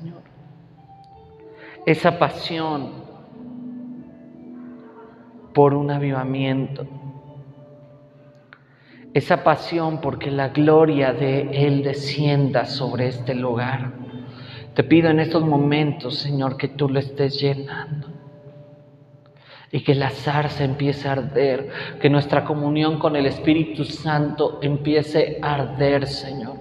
Señor. Esa pasión por un avivamiento. Esa pasión porque la gloria de Él descienda sobre este lugar. Te pido en estos momentos, Señor, que tú lo estés llenando y que la zarza empiece a arder, que nuestra comunión con el Espíritu Santo empiece a arder, Señor.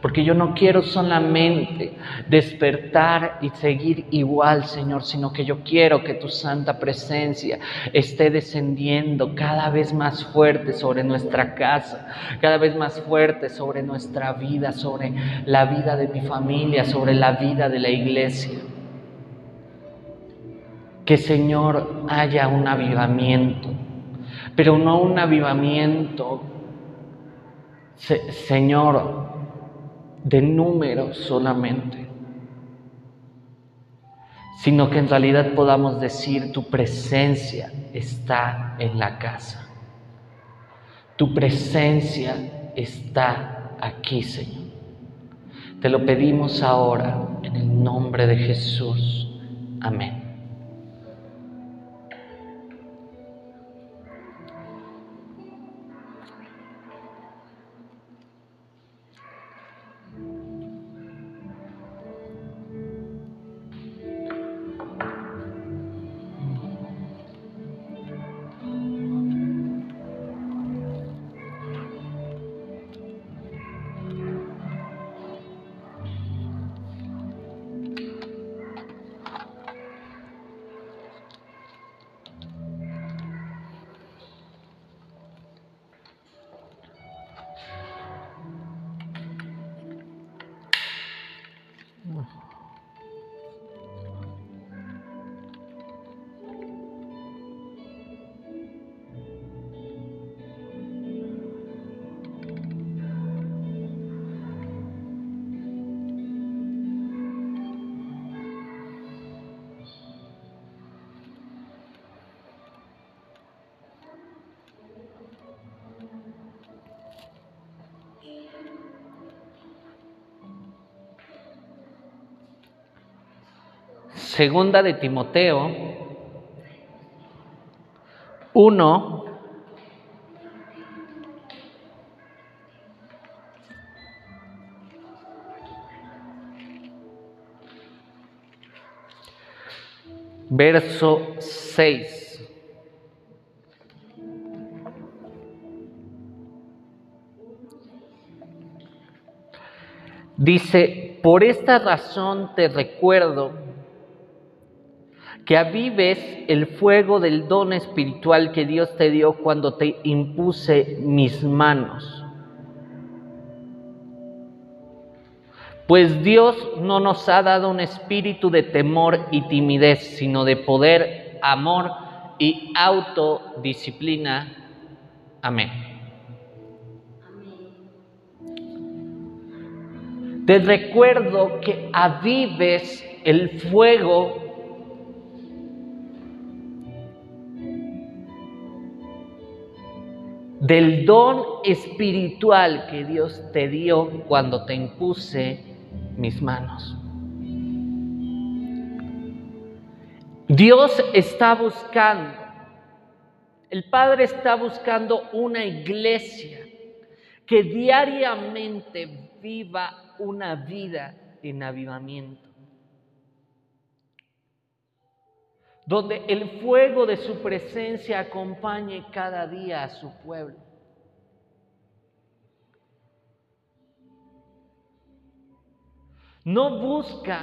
Porque yo no quiero solamente despertar y seguir igual, Señor, sino que yo quiero que tu santa presencia esté descendiendo cada vez más fuerte sobre nuestra casa, cada vez más fuerte sobre nuestra vida, sobre la vida de mi familia, sobre la vida de la iglesia. Que Señor haya un avivamiento, pero no un avivamiento, Señor, de números solamente, sino que en realidad podamos decir tu presencia está en la casa. Tu presencia está aquí, Señor. Te lo pedimos ahora en el nombre de Jesús. Amén. Segunda de Timoteo 1, verso 6. Dice, por esta razón te recuerdo que avives el fuego del don espiritual que Dios te dio cuando te impuse mis manos. Pues Dios no nos ha dado un espíritu de temor y timidez, sino de poder, amor y autodisciplina. Amén. Te recuerdo que avives el fuego del don espiritual que Dios te dio cuando te impuse mis manos. Dios está buscando, el Padre está buscando una iglesia que diariamente viva una vida en avivamiento. Donde el fuego de su presencia acompañe cada día a su pueblo. No busca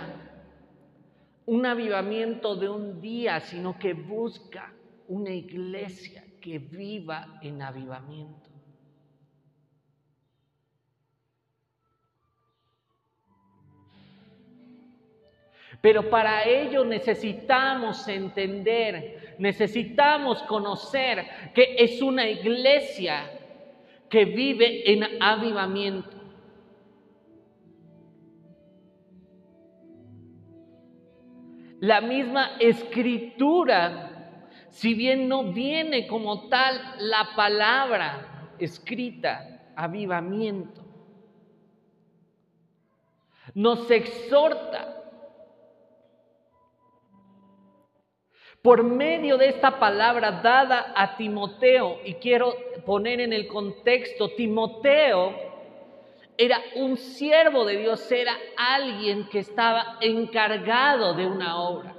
un avivamiento de un día, sino que busca una iglesia que viva en avivamiento. Pero para ello necesitamos entender, necesitamos conocer que es una iglesia que vive en avivamiento. La misma escritura, si bien no viene como tal la palabra escrita, avivamiento, nos exhorta Por medio de esta palabra dada a Timoteo, y quiero poner en el contexto, Timoteo era un siervo de Dios, era alguien que estaba encargado de una obra.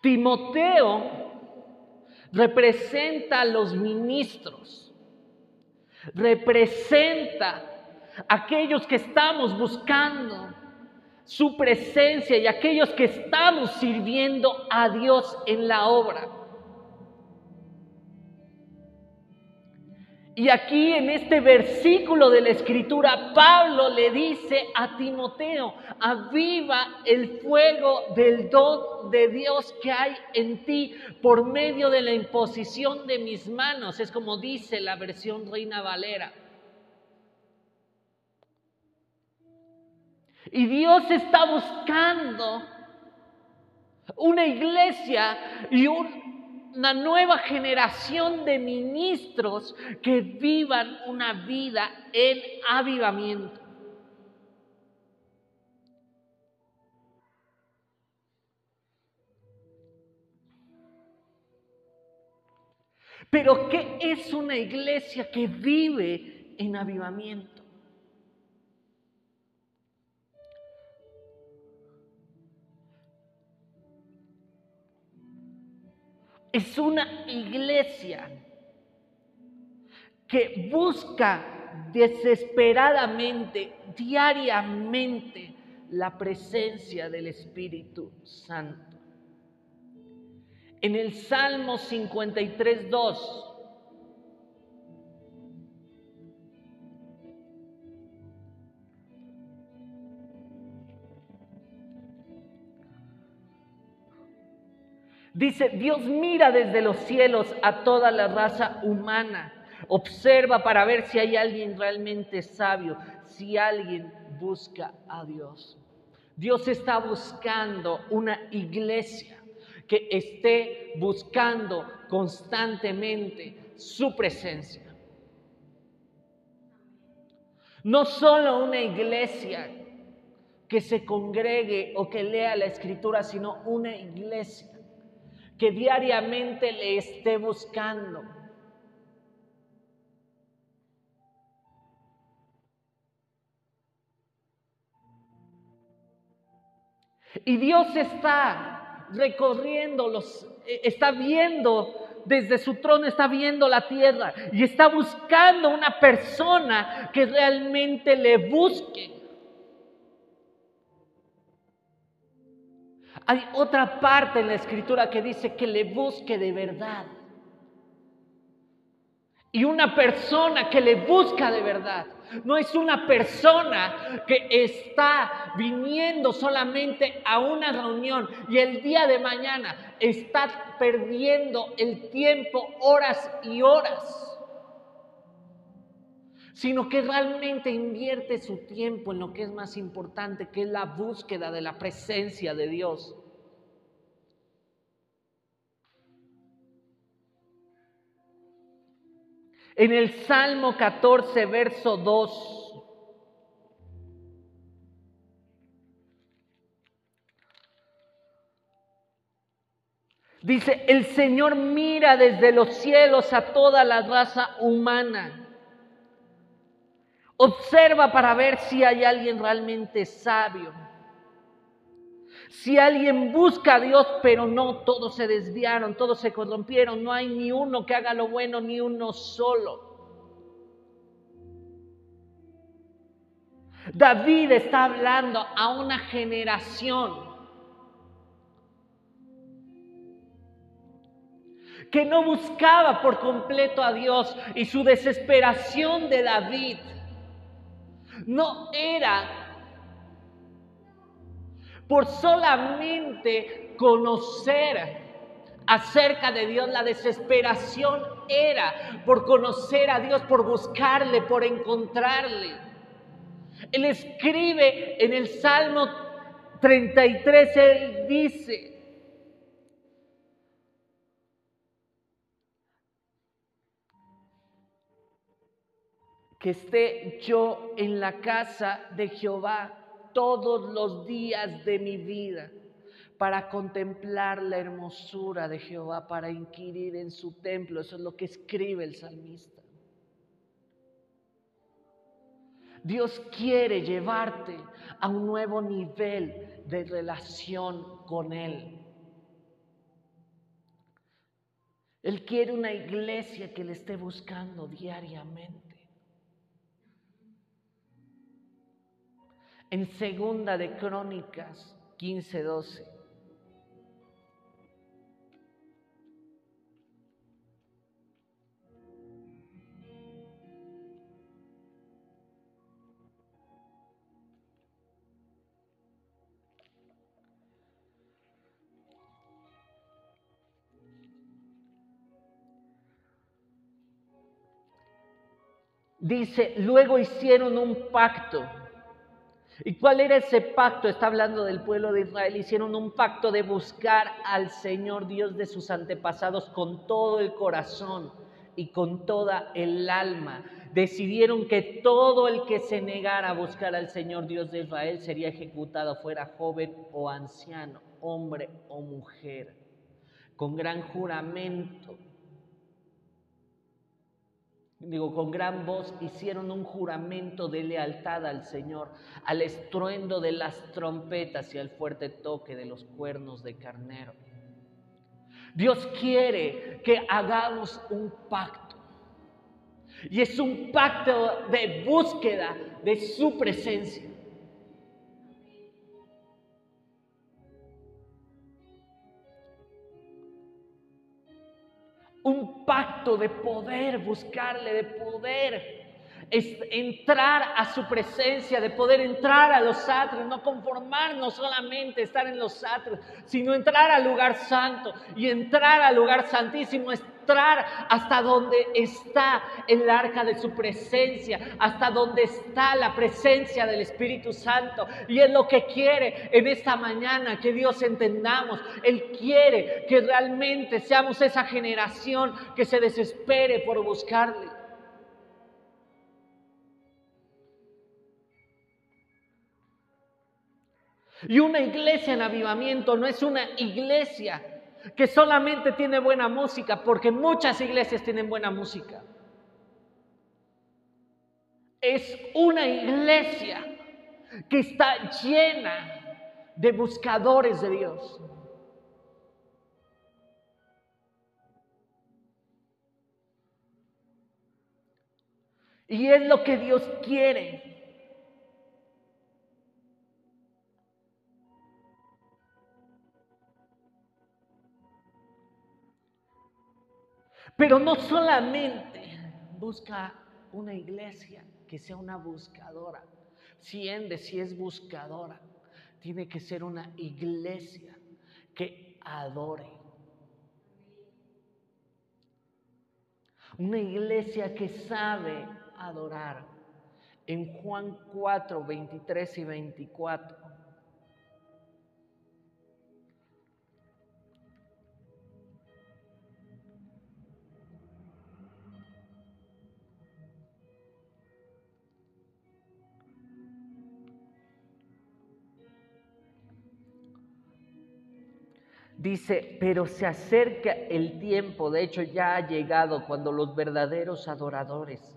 Timoteo representa a los ministros, representa a aquellos que estamos buscando su presencia y aquellos que estamos sirviendo a Dios en la obra. Y aquí en este versículo de la escritura, Pablo le dice a Timoteo, aviva el fuego del don de Dios que hay en ti por medio de la imposición de mis manos. Es como dice la versión Reina Valera. Y Dios está buscando una iglesia y un, una nueva generación de ministros que vivan una vida en avivamiento. Pero ¿qué es una iglesia que vive en avivamiento? Es una iglesia que busca desesperadamente, diariamente, la presencia del Espíritu Santo. En el Salmo 53, 2 Dice, Dios mira desde los cielos a toda la raza humana. Observa para ver si hay alguien realmente sabio, si alguien busca a Dios. Dios está buscando una iglesia que esté buscando constantemente su presencia. No solo una iglesia que se congregue o que lea la escritura, sino una iglesia que diariamente le esté buscando. Y Dios está recorriendo los, eh, está viendo desde su trono, está viendo la tierra y está buscando una persona que realmente le busque. Hay otra parte en la escritura que dice que le busque de verdad. Y una persona que le busca de verdad no es una persona que está viniendo solamente a una reunión y el día de mañana está perdiendo el tiempo horas y horas sino que realmente invierte su tiempo en lo que es más importante, que es la búsqueda de la presencia de Dios. En el Salmo 14, verso 2. Dice, el Señor mira desde los cielos a toda la raza humana Observa para ver si hay alguien realmente sabio. Si alguien busca a Dios, pero no, todos se desviaron, todos se corrompieron, no hay ni uno que haga lo bueno, ni uno solo. David está hablando a una generación que no buscaba por completo a Dios y su desesperación de David no era por solamente conocer acerca de Dios, la desesperación era por conocer a Dios, por buscarle, por encontrarle. Él escribe en el Salmo 33, él dice, que esté yo en la casa de Jehová todos los días de mi vida, para contemplar la hermosura de Jehová, para inquirir en su templo. Eso es lo que escribe el salmista. Dios quiere llevarte a un nuevo nivel de relación con Él. Él quiere una iglesia que le esté buscando diariamente. En segunda de Crónicas 15:12 Dice, luego hicieron un pacto. ¿Y cuál era ese pacto? Está hablando del pueblo de Israel. Hicieron un pacto de buscar al Señor Dios de sus antepasados con todo el corazón y con toda el alma. Decidieron que todo el que se negara a buscar al Señor Dios de Israel sería ejecutado, fuera joven o anciano, hombre o mujer, con gran juramento digo, con gran voz hicieron un juramento de lealtad al Señor, al estruendo de las trompetas y al fuerte toque de los cuernos de carnero. Dios quiere que hagamos un pacto. Y es un pacto de búsqueda de su presencia. De poder, buscarle, de poder es entrar a su presencia, de poder entrar a los atrios, no conformarnos solamente estar en los atrios, sino entrar al lugar santo. Y entrar al lugar santísimo, hasta donde está el arca de su presencia, hasta donde está la presencia del Espíritu Santo. Y es lo que quiere en esta mañana, que Dios entendamos. Él quiere que realmente seamos esa generación que se desespere por buscarle. Y una iglesia en avivamiento no es una iglesia que solamente tiene buena música, porque muchas iglesias tienen buena música. Es una iglesia que está llena de buscadores de Dios. Y es lo que Dios quiere. Pero no solamente busca una iglesia que sea una buscadora. Siende, si es buscadora, tiene que ser una iglesia que adore. Una iglesia que sabe adorar. En Juan 4, 23 y 24 Dice, pero se acerca el tiempo, de hecho ya ha llegado, cuando los verdaderos adoradores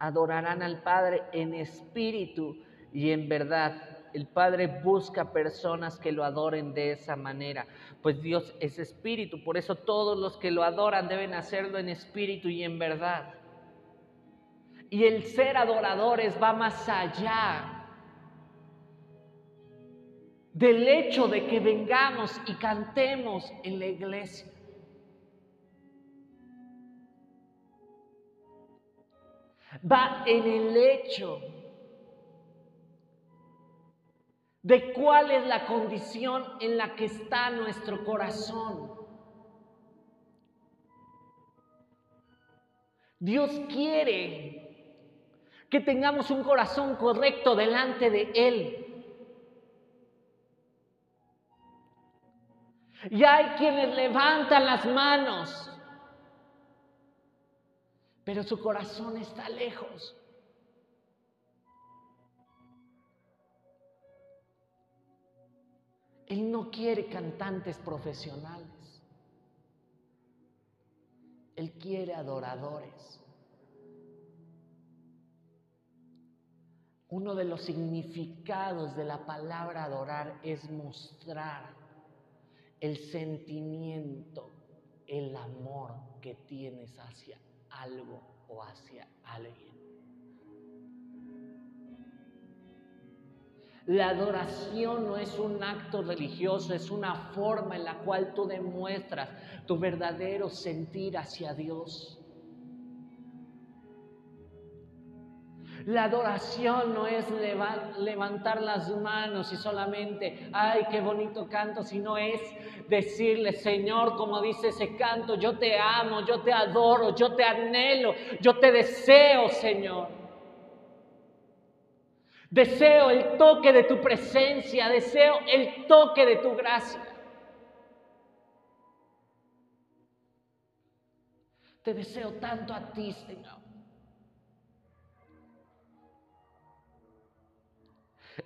adorarán al Padre en espíritu y en verdad. El Padre busca personas que lo adoren de esa manera, pues Dios es espíritu, por eso todos los que lo adoran deben hacerlo en espíritu y en verdad. Y el ser adoradores va más allá del hecho de que vengamos y cantemos en la iglesia. Va en el hecho de cuál es la condición en la que está nuestro corazón. Dios quiere que tengamos un corazón correcto delante de Él. Y hay quienes levantan las manos, pero su corazón está lejos. Él no quiere cantantes profesionales. Él quiere adoradores. Uno de los significados de la palabra adorar es mostrar el sentimiento, el amor que tienes hacia algo o hacia alguien. La adoración no es un acto religioso, es una forma en la cual tú demuestras tu verdadero sentir hacia Dios. La adoración no es levantar las manos y solamente, ay, qué bonito canto, sino es decirle, Señor, como dice ese canto, yo te amo, yo te adoro, yo te anhelo, yo te deseo, Señor. Deseo el toque de tu presencia, deseo el toque de tu gracia. Te deseo tanto a ti, Señor.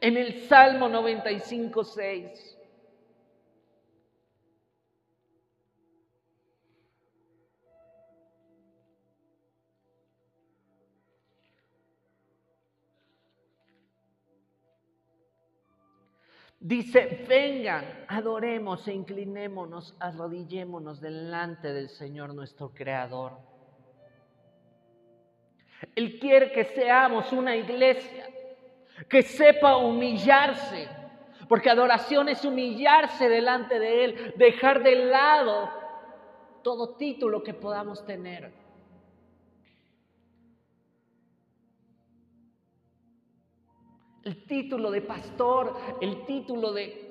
En el Salmo 95, 6. Dice, vengan, adoremos e inclinémonos, arrodillémonos delante del Señor nuestro Creador. Él quiere que seamos una iglesia que sepa humillarse, porque adoración es humillarse delante de Él, dejar de lado todo título que podamos tener. El título de pastor, el título de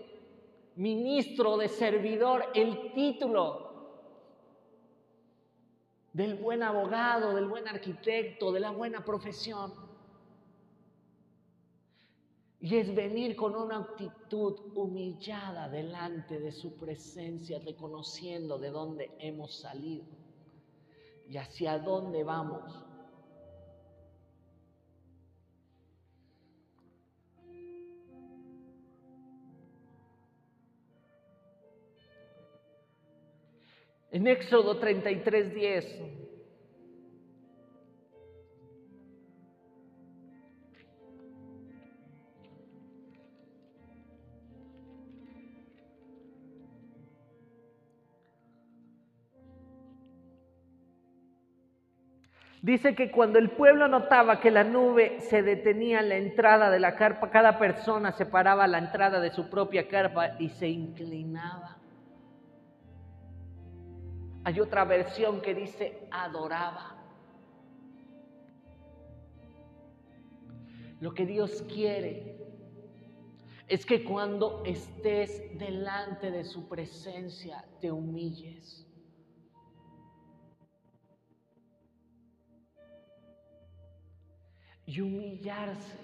ministro, de servidor, el título del buen abogado, del buen arquitecto, de la buena profesión. Y es venir con una actitud humillada delante de su presencia, reconociendo de dónde hemos salido y hacia dónde vamos. En Éxodo 33, 10 Dice que cuando el pueblo notaba que la nube se detenía en la entrada de la carpa, cada persona separaba la entrada de su propia carpa y se inclinaba. Hay otra versión que dice adoraba. Lo que Dios quiere es que cuando estés delante de su presencia te humilles. Y humillarse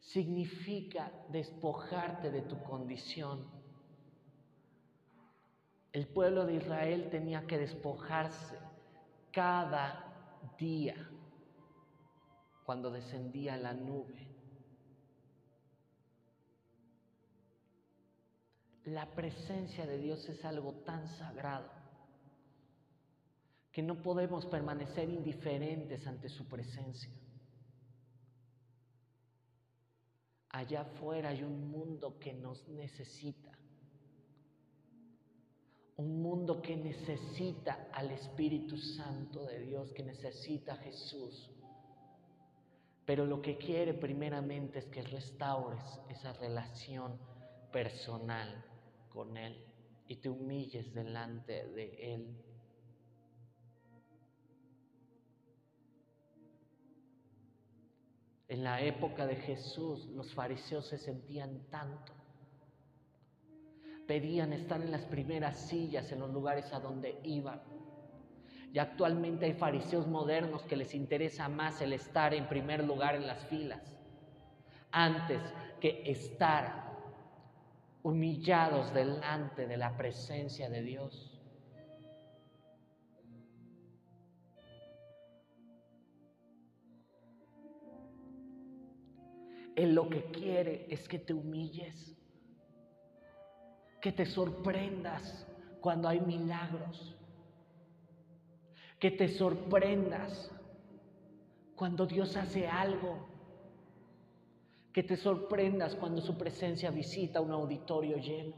significa despojarte de tu condición. El pueblo de Israel tenía que despojarse cada día cuando descendía la nube. La presencia de Dios es algo tan sagrado que no podemos permanecer indiferentes ante su presencia. Allá afuera hay un mundo que nos necesita. Un mundo que necesita al Espíritu Santo de Dios, que necesita a Jesús. Pero lo que quiere primeramente es que restaures esa relación personal con Él y te humilles delante de Él. En la época de Jesús los fariseos se sentían tanto. Pedían estar en las primeras sillas en los lugares a donde iban. Y actualmente hay fariseos modernos que les interesa más el estar en primer lugar en las filas antes que estar humillados delante de la presencia de Dios. Él lo que quiere es que te humilles. Que te sorprendas cuando hay milagros. Que te sorprendas cuando Dios hace algo. Que te sorprendas cuando su presencia visita un auditorio lleno.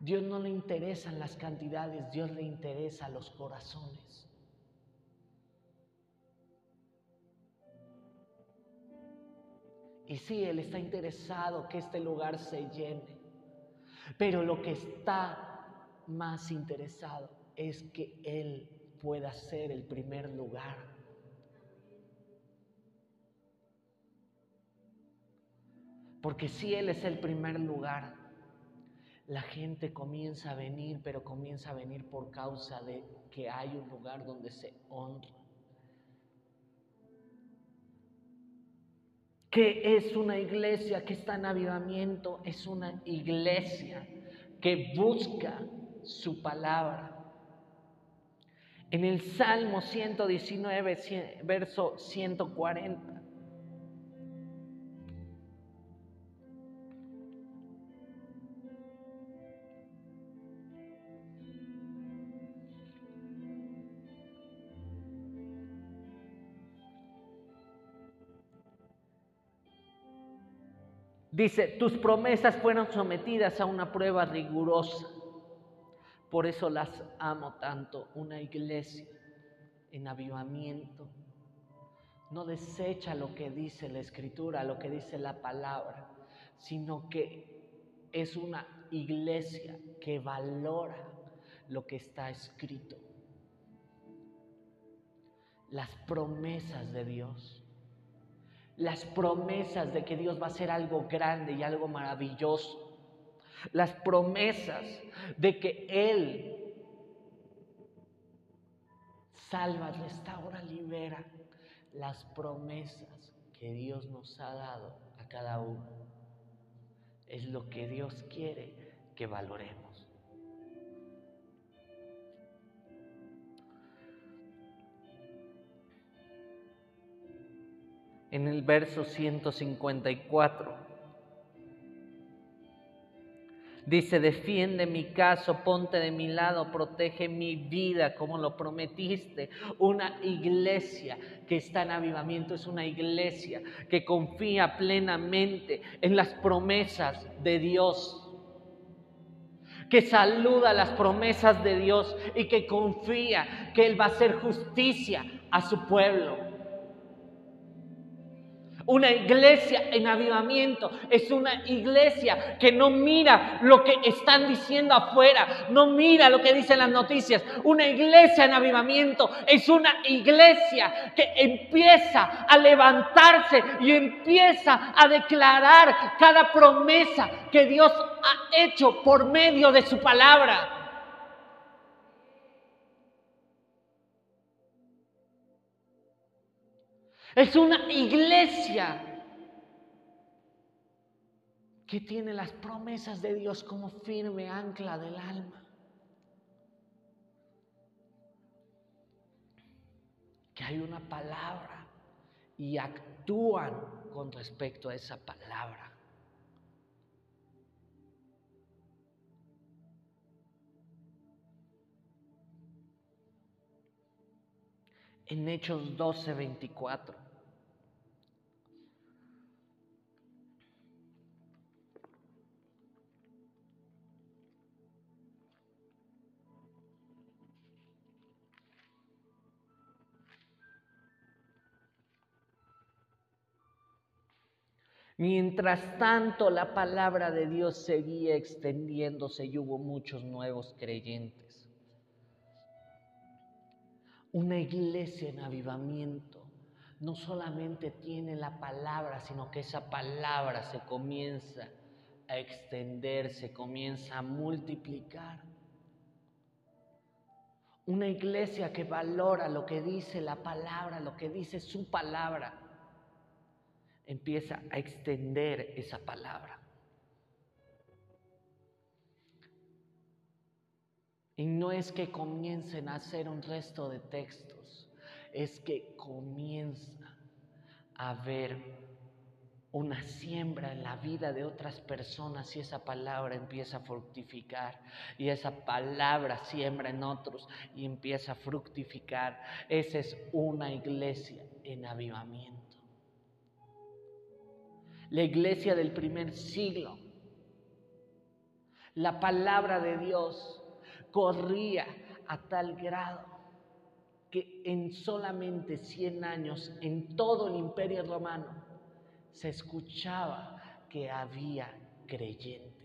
Dios no le interesan las cantidades, Dios le interesa los corazones. Y sí, Él está interesado que este lugar se llene. Pero lo que está más interesado es que Él pueda ser el primer lugar. Porque si Él es el primer lugar, la gente comienza a venir, pero comienza a venir por causa de que hay un lugar donde se honra. Que es una iglesia que está en avivamiento, es una iglesia que busca su palabra. En el Salmo 119, verso 140. Dice, tus promesas fueron sometidas a una prueba rigurosa. Por eso las amo tanto. Una iglesia en avivamiento no desecha lo que dice la escritura, lo que dice la palabra, sino que es una iglesia que valora lo que está escrito. Las promesas de Dios las promesas de que Dios va a hacer algo grande y algo maravilloso. Las promesas de que Él salva, restaura, libera. Las promesas que Dios nos ha dado a cada uno. Es lo que Dios quiere que valoremos. En el verso 154. Dice, defiende mi caso, ponte de mi lado, protege mi vida como lo prometiste. Una iglesia que está en avivamiento es una iglesia que confía plenamente en las promesas de Dios. Que saluda las promesas de Dios y que confía que Él va a hacer justicia a su pueblo. Una iglesia en avivamiento es una iglesia que no mira lo que están diciendo afuera, no mira lo que dicen las noticias. Una iglesia en avivamiento es una iglesia que empieza a levantarse y empieza a declarar cada promesa que Dios ha hecho por medio de su palabra. Es una iglesia que tiene las promesas de Dios como firme ancla del alma. Que hay una palabra y actúan con respecto a esa palabra. En Hechos 12, 24. Mientras tanto, la palabra de Dios seguía extendiéndose y hubo muchos nuevos creyentes. Una iglesia en avivamiento no solamente tiene la palabra, sino que esa palabra se comienza a extender, se comienza a multiplicar. Una iglesia que valora lo que dice la palabra, lo que dice su palabra empieza a extender esa palabra. Y no es que comiencen a hacer un resto de textos, es que comienza a ver una siembra en la vida de otras personas y esa palabra empieza a fructificar y esa palabra siembra en otros y empieza a fructificar. Esa es una iglesia en avivamiento. La iglesia del primer siglo, la palabra de Dios corría a tal grado que en solamente 100 años en todo el imperio romano se escuchaba que había creyentes.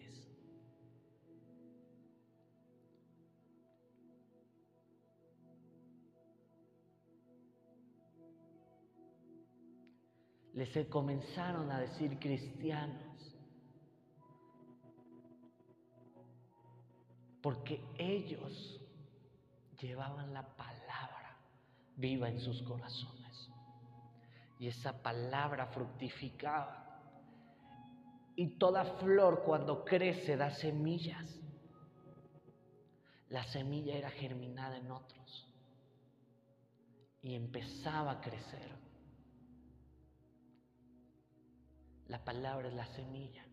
Les comenzaron a decir cristianos, porque ellos llevaban la palabra viva en sus corazones y esa palabra fructificaba. Y toda flor cuando crece da semillas. La semilla era germinada en otros y empezaba a crecer. La palabra es la semilla.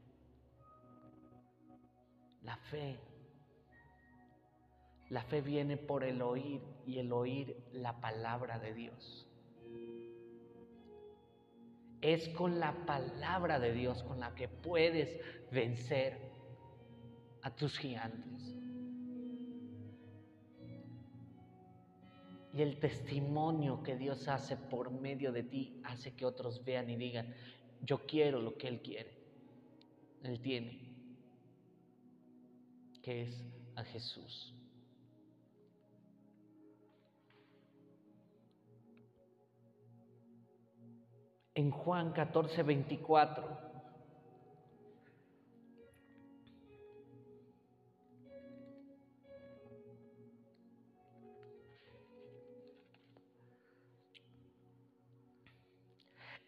La fe. La fe viene por el oír y el oír la palabra de Dios. Es con la palabra de Dios con la que puedes vencer a tus gigantes. Y el testimonio que Dios hace por medio de ti hace que otros vean y digan, yo quiero lo que Él quiere. Él tiene, que es a Jesús. en Juan 14, 24.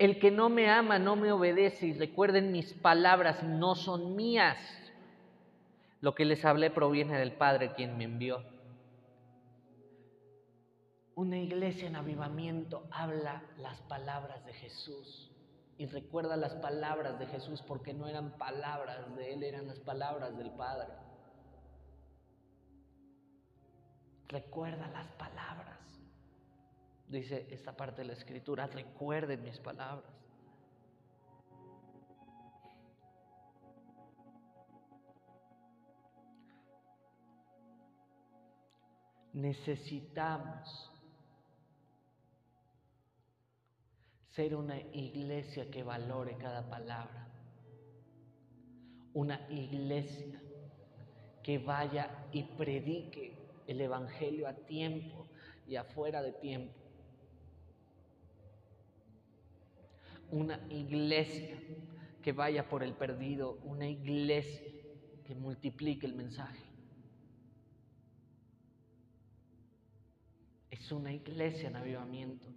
El que no me ama no me obedece y recuerden mis palabras no son mías. Lo que les hablé proviene del Padre quien me envió. Una iglesia en avivamiento habla las palabras de Jesús y recuerda las palabras de Jesús porque no eran palabras de Él, eran las palabras del Padre. Recuerda las palabras. Dice esta parte de la escritura, recuerden mis palabras. Necesitamos ser una iglesia que valore cada palabra, una iglesia que vaya y predique el Evangelio a tiempo y afuera de tiempo. Una iglesia que vaya por el perdido, una iglesia que multiplique el mensaje. Es una iglesia en avivamiento,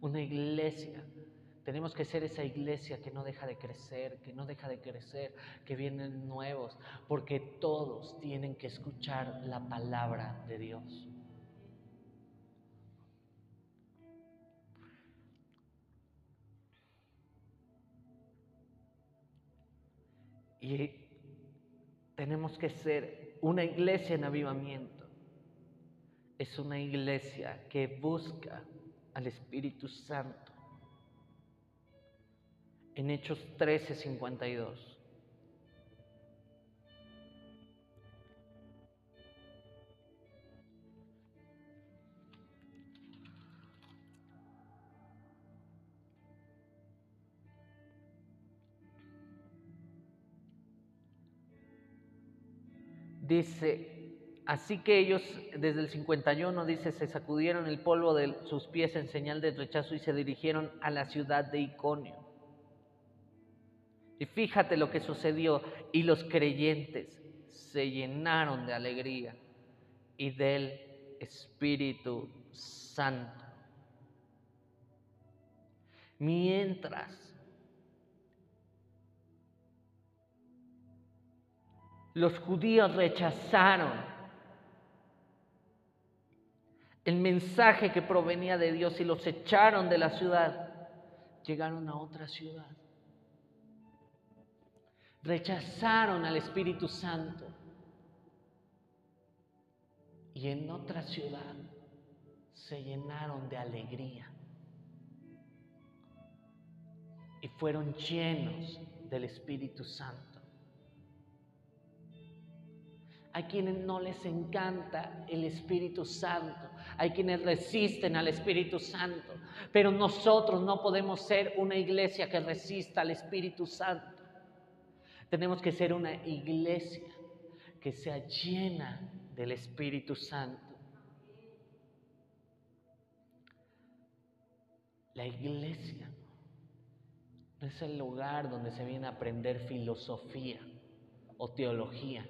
una iglesia. Tenemos que ser esa iglesia que no deja de crecer, que no deja de crecer, que vienen nuevos, porque todos tienen que escuchar la palabra de Dios. Y tenemos que ser una iglesia en avivamiento. Es una iglesia que busca al Espíritu Santo. En Hechos 13, 52. Dice, Así que ellos desde el 51 dice, se sacudieron el polvo de sus pies en señal de rechazo y se dirigieron a la ciudad de Iconio. Y fíjate lo que sucedió, y los creyentes se llenaron de alegría y del Espíritu Santo. Mientras los judíos rechazaron el mensaje que provenía de Dios y los echaron de la ciudad, llegaron a otra ciudad. rechazaron al Espíritu Santo. Y en otra ciudad se llenaron de alegría. Y fueron llenos del Espíritu Santo. Hay quienes no les encanta el Espíritu Santo. Hay quienes resisten al Espíritu Santo. Pero nosotros no podemos ser una iglesia que resista al Espíritu Santo. Tenemos que ser una iglesia que sea llena del Espíritu Santo. La iglesia no es el lugar donde se viene a aprender filosofía o teología.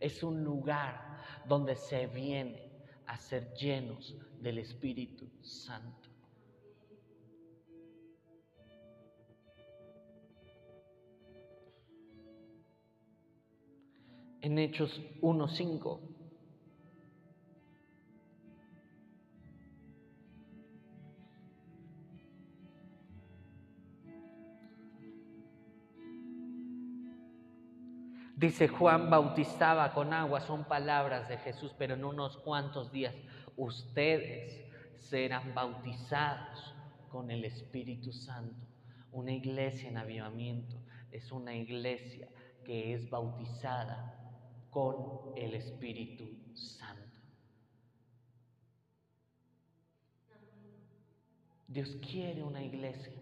Es un lugar donde se viene a ser llenos del Espíritu Santo. En Hechos 1.5 Dice Juan bautizaba con agua, son palabras de Jesús, pero en unos cuantos días ustedes serán bautizados con el Espíritu Santo. Una iglesia en avivamiento es una iglesia que es bautizada con el Espíritu Santo. Dios quiere una iglesia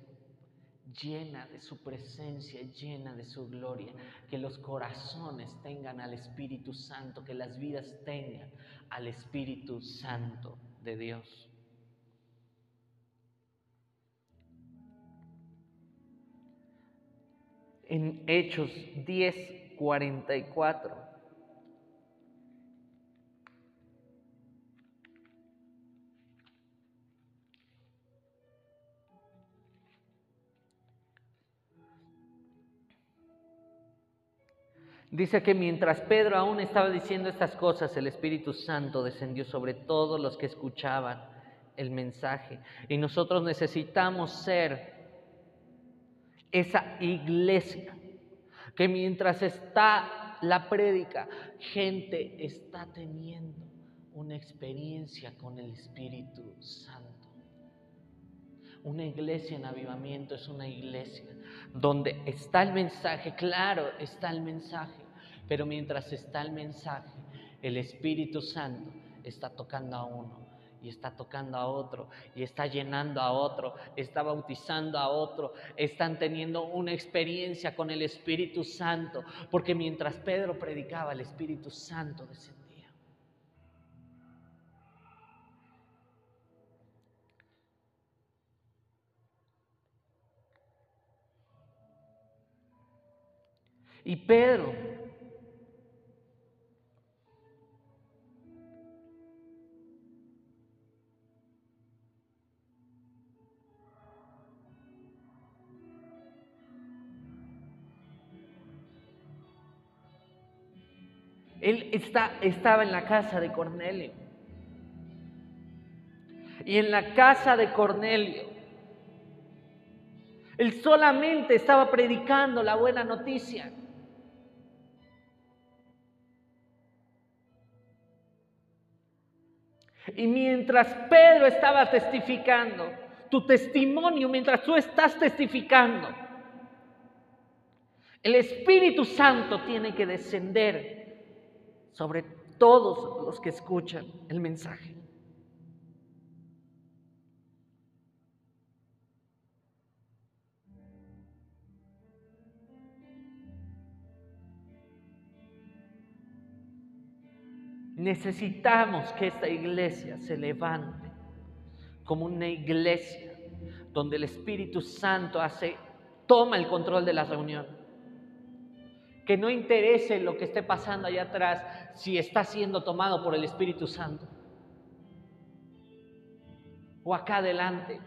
llena de su presencia, llena de su gloria, que los corazones tengan al Espíritu Santo, que las vidas tengan al Espíritu Santo de Dios. En Hechos 10, 44 Dice que mientras Pedro aún estaba diciendo estas cosas, el Espíritu Santo descendió sobre todos los que escuchaban el mensaje. Y nosotros necesitamos ser esa iglesia que mientras está la prédica, gente está teniendo una experiencia con el Espíritu Santo. Una iglesia en avivamiento es una iglesia donde está el mensaje, claro, está el mensaje, pero mientras está el mensaje, el Espíritu Santo está tocando a uno y está tocando a otro y está llenando a otro, está bautizando a otro, están teniendo una experiencia con el Espíritu Santo, porque mientras Pedro predicaba, el Espíritu Santo descendía. Y Pedro Él está, estaba en la casa de Cornelio. Y en la casa de Cornelio, él solamente estaba predicando la buena noticia. Y mientras Pedro estaba testificando, tu testimonio, mientras tú estás testificando, el Espíritu Santo tiene que descender sobre todos los que escuchan el mensaje. Necesitamos que esta iglesia se levante como una iglesia donde el Espíritu Santo hace, toma el control de la reunión. Que no interese lo que esté pasando allá atrás si está siendo tomado por el Espíritu Santo. O acá adelante,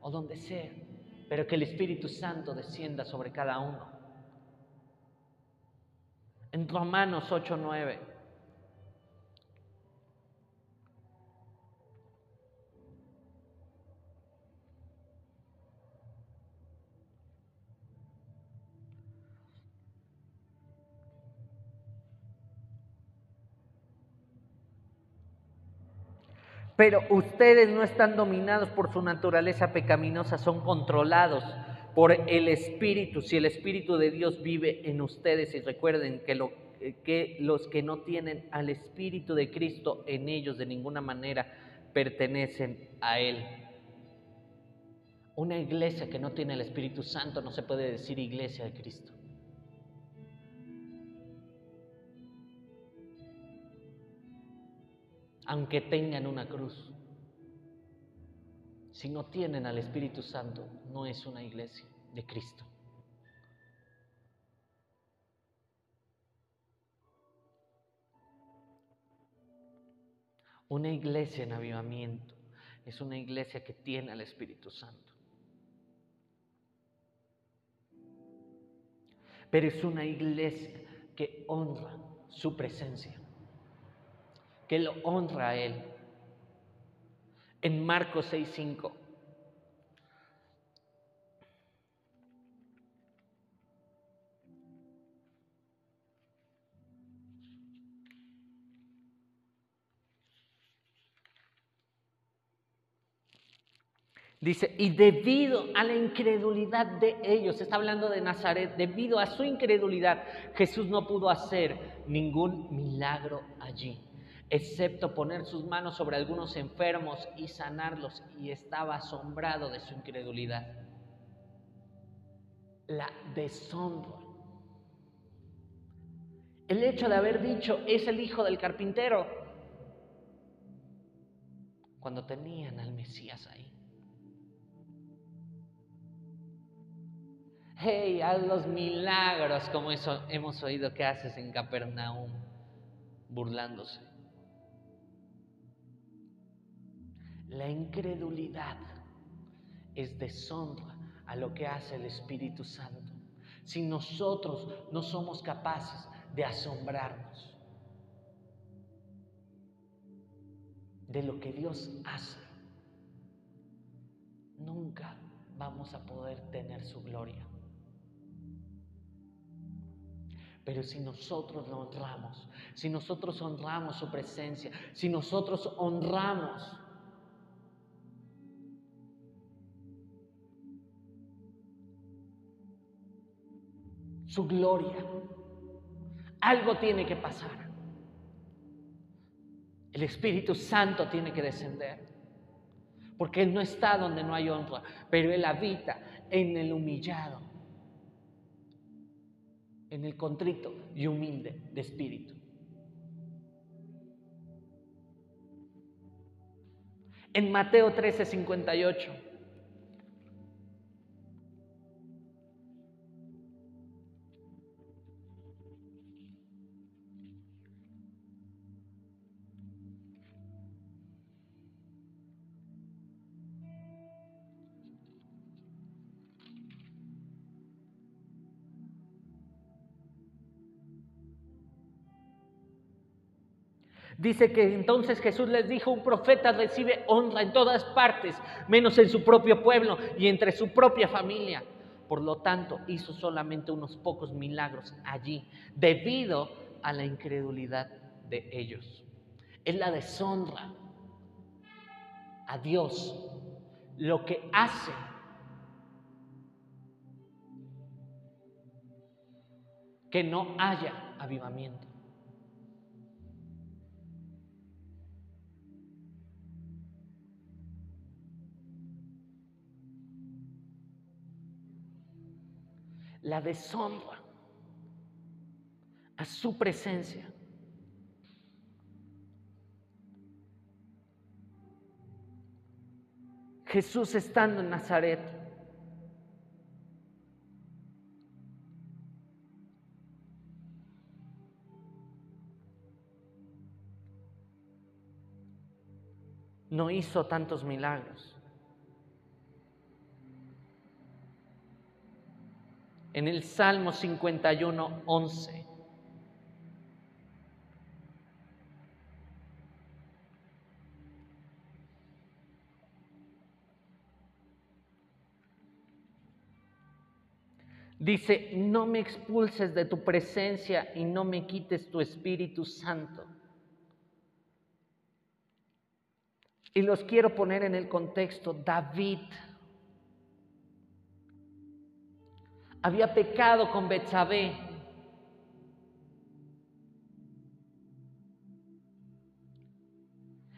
o donde sea. Pero que el Espíritu Santo descienda sobre cada uno. En Romanos 8:9 Pero ustedes no están dominados por su naturaleza pecaminosa, son controlados por el Espíritu. Si el Espíritu de Dios vive en ustedes, y recuerden que, lo, que los que no tienen al Espíritu de Cristo en ellos de ninguna manera pertenecen a Él. Una iglesia que no tiene el Espíritu Santo no se puede decir iglesia de Cristo. Aunque tengan una cruz, si no tienen al Espíritu Santo, no es una iglesia de Cristo. Una iglesia en avivamiento es una iglesia que tiene al Espíritu Santo. Pero es una iglesia que honra su presencia, que lo honra a Él. En Marcos 6:5 Dice, y debido a la incredulidad de ellos, está hablando de Nazaret, debido a su incredulidad, Jesús no pudo hacer ningún milagro allí, excepto poner sus manos sobre algunos enfermos y sanarlos, y estaba asombrado de su incredulidad. La deshonra. El hecho de haber dicho, es el hijo del carpintero, cuando tenían al Mesías ahí. hey, haz los milagros como eso hemos oído que haces en Capernaum, burlándose. La incredulidad es deshonra a lo que hace el Espíritu Santo. Si nosotros no somos capaces de asombrarnos de lo que Dios hace, nunca vamos a poder tener su gloria. Pero si nosotros lo honramos, si nosotros honramos su presencia, si nosotros honramos su gloria, algo tiene que pasar. El Espíritu Santo tiene que descender. Porque Él no está donde no hay honra, pero Él habita en el humillado en el contrito y humilde de espíritu. En Mateo 13, 58. Dice que entonces Jesús les dijo, un profeta recibe honra en todas partes, menos en su propio pueblo y entre su propia familia. Por lo tanto, hizo solamente unos pocos milagros allí, debido a la incredulidad de ellos. Es la deshonra a Dios lo que hace que no haya avivamiento. La deshonra a su presencia. Jesús estando en Nazaret, no hizo tantos milagros. En el Salmo 51, 11. Dice, no me expulses de tu presencia y no me quites tu Espíritu Santo. Y los quiero poner en el contexto. David había pecado con Betsabé.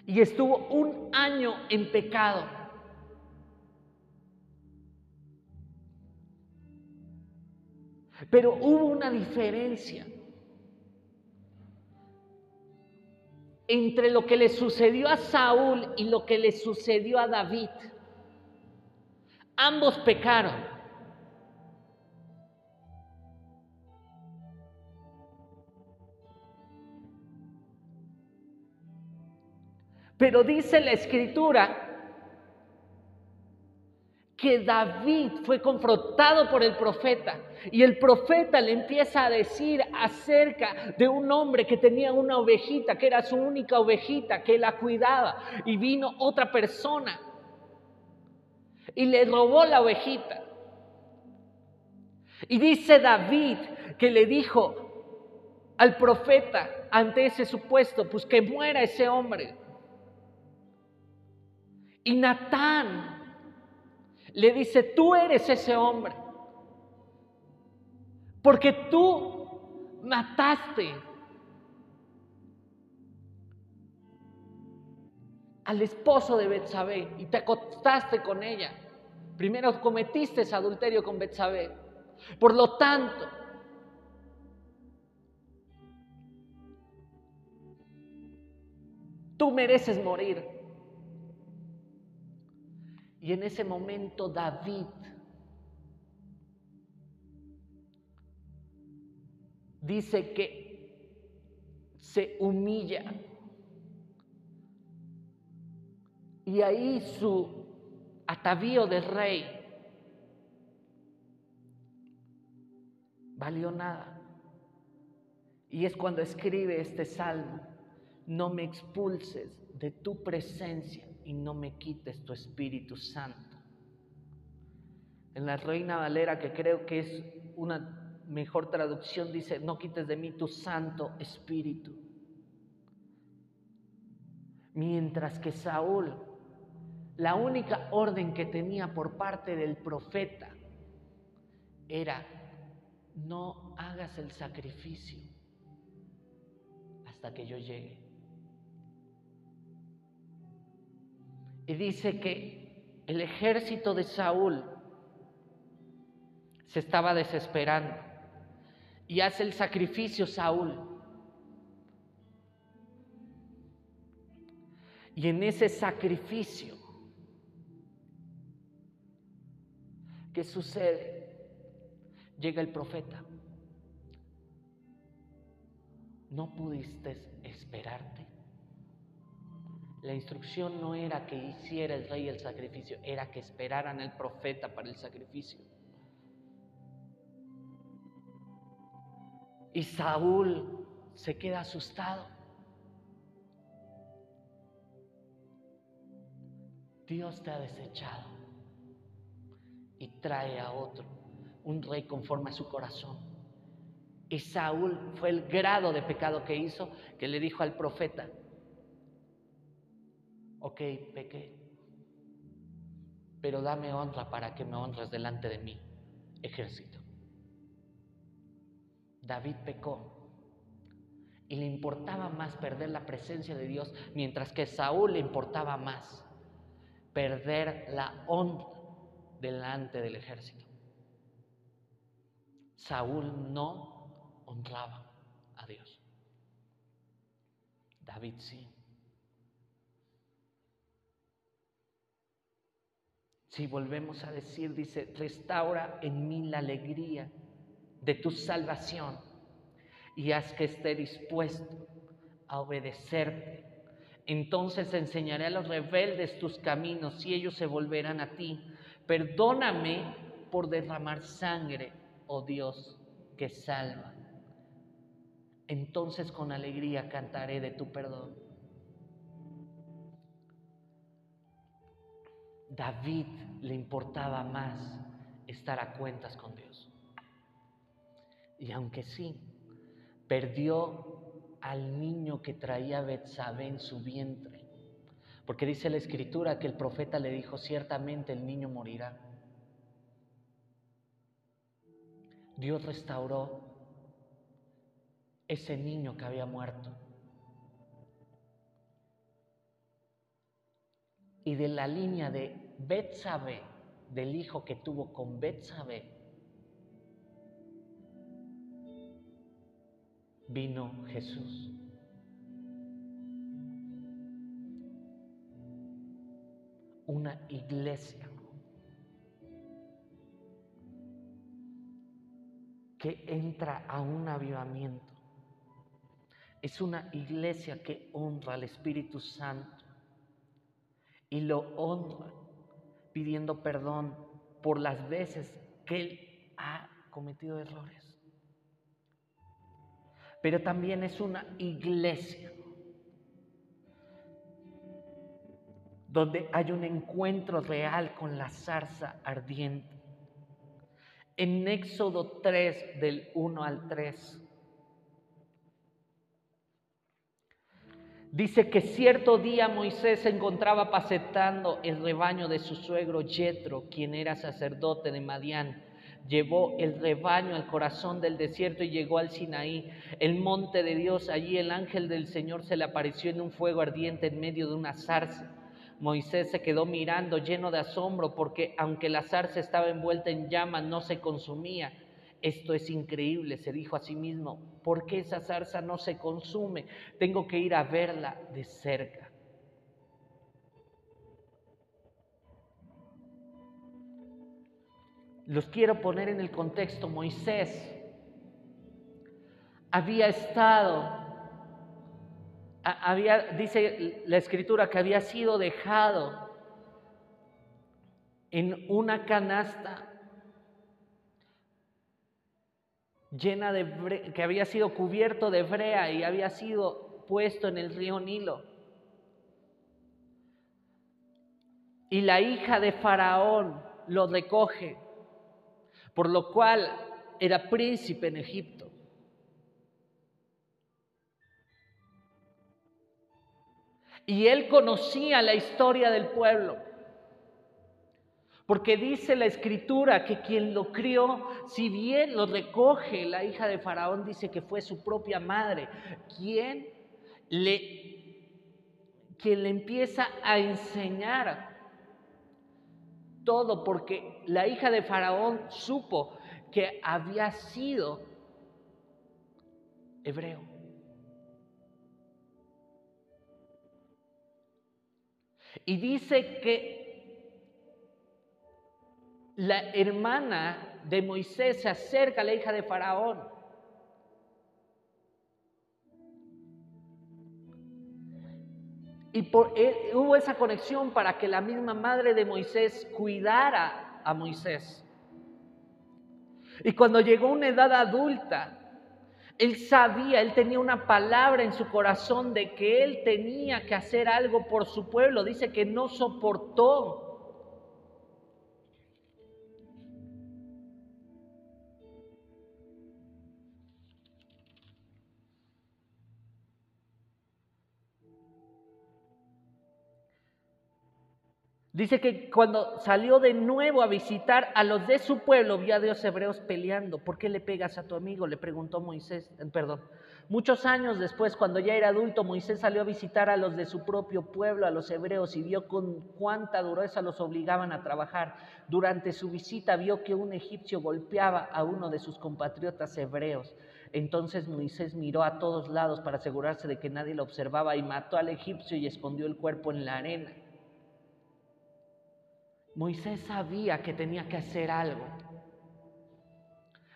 Y estuvo un año en pecado. Pero hubo una diferencia entre lo que le sucedió a Saúl y lo que le sucedió a David. Ambos pecaron. Pero dice la escritura que David fue confrontado por el profeta y el profeta le empieza a decir acerca de un hombre que tenía una ovejita, que era su única ovejita, que la cuidaba y vino otra persona y le robó la ovejita. Y dice David que le dijo al profeta ante ese supuesto, pues que muera ese hombre. Y Natán le dice, tú eres ese hombre. Porque tú mataste al esposo de Betsabé y te acostaste con ella. Primero cometiste ese adulterio con Betsabé. Por lo tanto, tú mereces morir. Y en ese momento David dice que se humilla. Y ahí su atavío de rey valió nada. Y es cuando escribe este salmo, no me expulses de tu presencia y no me quites tu Espíritu Santo. En la Reina Valera, que creo que es una mejor traducción, dice, no quites de mí tu Santo Espíritu. Mientras que Saúl, la única orden que tenía por parte del profeta era, no hagas el sacrificio hasta que yo llegue. Y dice que el ejército de Saúl se estaba desesperando y hace el sacrificio Saúl. Y en ese sacrificio, ¿qué sucede? Llega el profeta. ¿No pudiste esperarte? La instrucción no era que hiciera el rey el sacrificio, era que esperaran el profeta para el sacrificio. Y Saúl se queda asustado. Dios te ha desechado y trae a otro, un rey conforme a su corazón. Y Saúl fue el grado de pecado que hizo que le dijo al profeta, ok, pequé, pero dame honra para que me honres delante de mí, ejército. David pecó y le importaba más perder la presencia de Dios, mientras que Saúl le importaba más perder la honra delante del ejército. Saúl no honraba a Dios. David sí. Si volvemos a decir, dice, restaura en mí la alegría de tu salvación y haz que esté dispuesto a obedecerte. Entonces enseñaré a los rebeldes tus caminos y ellos se volverán a ti. Perdóname por derramar sangre, oh Dios, que salva. Entonces con alegría cantaré de tu perdón. David le importaba más estar a cuentas con Dios. Y aunque sí, perdió al niño que traía Betsabé en su vientre, Porque dice la escritura que el profeta le dijo, ciertamente el niño morirá. Dios restauró ese niño que había muerto. Y de la línea de Betsabe, del hijo que tuvo con Betsabe, vino Jesús. Una iglesia que entra a un avivamiento. Es una iglesia que honra al Espíritu Santo y lo honra pidiendo perdón por las veces que él ha cometido errores. Pero también es una iglesia donde hay un encuentro real con la zarza ardiente. En Éxodo 3, del 1 al 3, dice que cierto día Moisés se encontraba apacetando el rebaño de su suegro Jetro, quien era sacerdote de Madián. Llevó el rebaño al corazón del desierto y llegó al Sinaí, el monte de Dios. Allí el ángel del Señor se le apareció en un fuego ardiente en medio de una zarza. Moisés se quedó mirando lleno de asombro porque aunque la zarza estaba envuelta en llamas, no se consumía. Esto es increíble, se dijo a sí mismo. ¿Por qué esa zarza no se consume? Tengo que ir a verla de cerca. Los quiero poner en el contexto. Moisés había estado había, dice la escritura, que había sido dejado en una canasta llena de que había sido cubierto de brea y había sido puesto en el río Nilo. Y la hija de Faraón lo recoge, por lo cual era príncipe en Egipto. Y él conocía la historia del pueblo. Porque dice la escritura que quien lo crió, si bien lo recoge la hija de Faraón, dice que fue su propia madre, quien le, quien le empieza a enseñar todo, porque la hija de Faraón supo que había sido hebreo. Y dice que la hermana de Moisés se acerca a la hija de Faraón. Y eh, hubo esa conexión para que la misma madre de Moisés cuidara a Moisés. Y cuando llegó una edad adulta, él sabía, él tenía una palabra en su corazón de que él tenía que hacer algo por su pueblo. Dice que no soportó Dice que cuando salió de nuevo a visitar a los de su pueblo, vio a Dios hebreos peleando. ¿Por qué le pegas a tu amigo? Le preguntó Moisés, eh, perdón. Muchos años después, cuando ya era adulto, Moisés salió a visitar a los de su propio pueblo, a los hebreos, y vio con cuánta dureza los obligaban a trabajar. Durante su visita vio que un egipcio golpeaba a uno de sus compatriotas hebreos. Entonces Moisés miró a todos lados para asegurarse de que nadie lo observaba y mató al egipcio y escondió el cuerpo en la arena. Moisés sabía que tenía que hacer algo,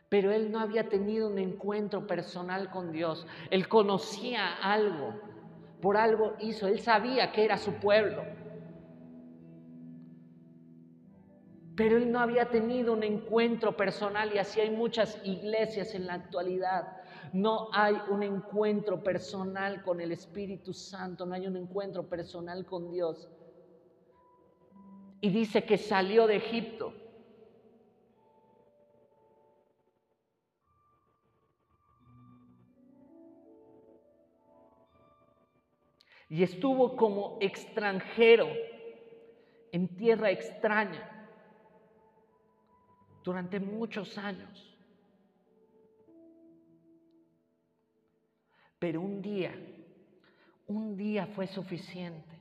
pero él no había tenido un encuentro personal con Dios. Él conocía algo, por algo hizo, él sabía que era su pueblo. Pero él no había tenido un encuentro personal y así hay muchas iglesias en la actualidad. No hay un encuentro personal con el Espíritu Santo, no hay un encuentro personal con Dios. Y dice que salió de Egipto. y estuvo como extranjero en tierra extraña durante muchos años. Pero un día, un día fue suficiente.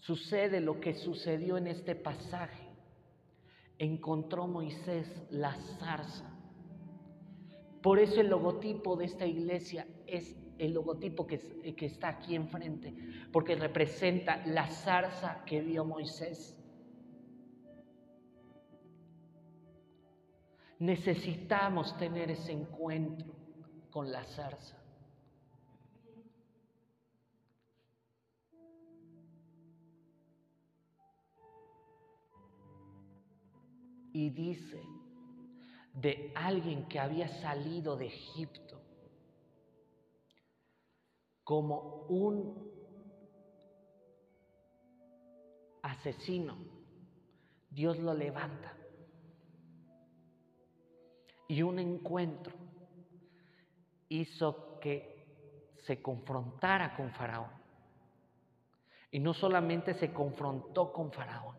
Sucede lo que sucedió en este pasaje. Encontró Moisés la zarza. Por eso el logotipo de esta iglesia es el logotipo que, que está aquí enfrente, porque representa la zarza que vio Moisés. Necesitamos tener ese encuentro con la zarza. Y dice de alguien que había salido de Egipto como un asesino, Dios lo levanta. Y un encuentro hizo que se confrontara con Faraón. Y no solamente se confrontó con Faraón,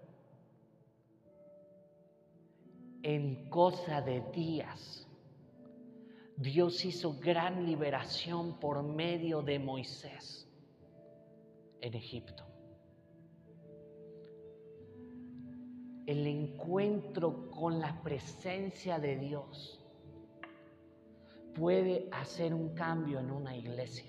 en cosa de días, Dios hizo gran liberación por medio de Moisés en Egipto. El encuentro con la presencia de Dios puede hacer un cambio en una iglesia.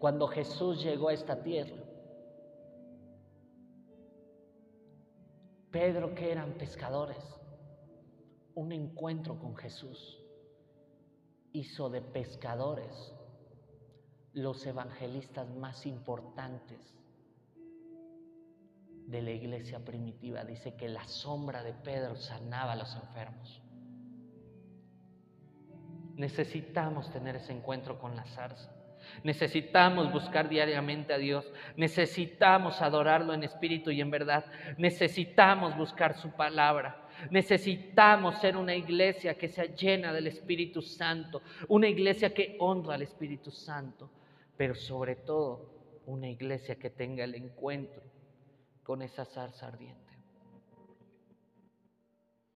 Cuando Jesús llegó a esta tierra, Pedro, que eran pescadores, un encuentro con Jesús hizo de pescadores los evangelistas más importantes de la iglesia primitiva. Dice que la sombra de Pedro sanaba a los enfermos. Necesitamos tener ese encuentro con la zarza. Necesitamos buscar diariamente a Dios. Necesitamos adorarlo en espíritu y en verdad. Necesitamos buscar su palabra. Necesitamos ser una iglesia que sea llena del Espíritu Santo. Una iglesia que honra al Espíritu Santo. Pero sobre todo, una iglesia que tenga el encuentro con esa zarza ardiente.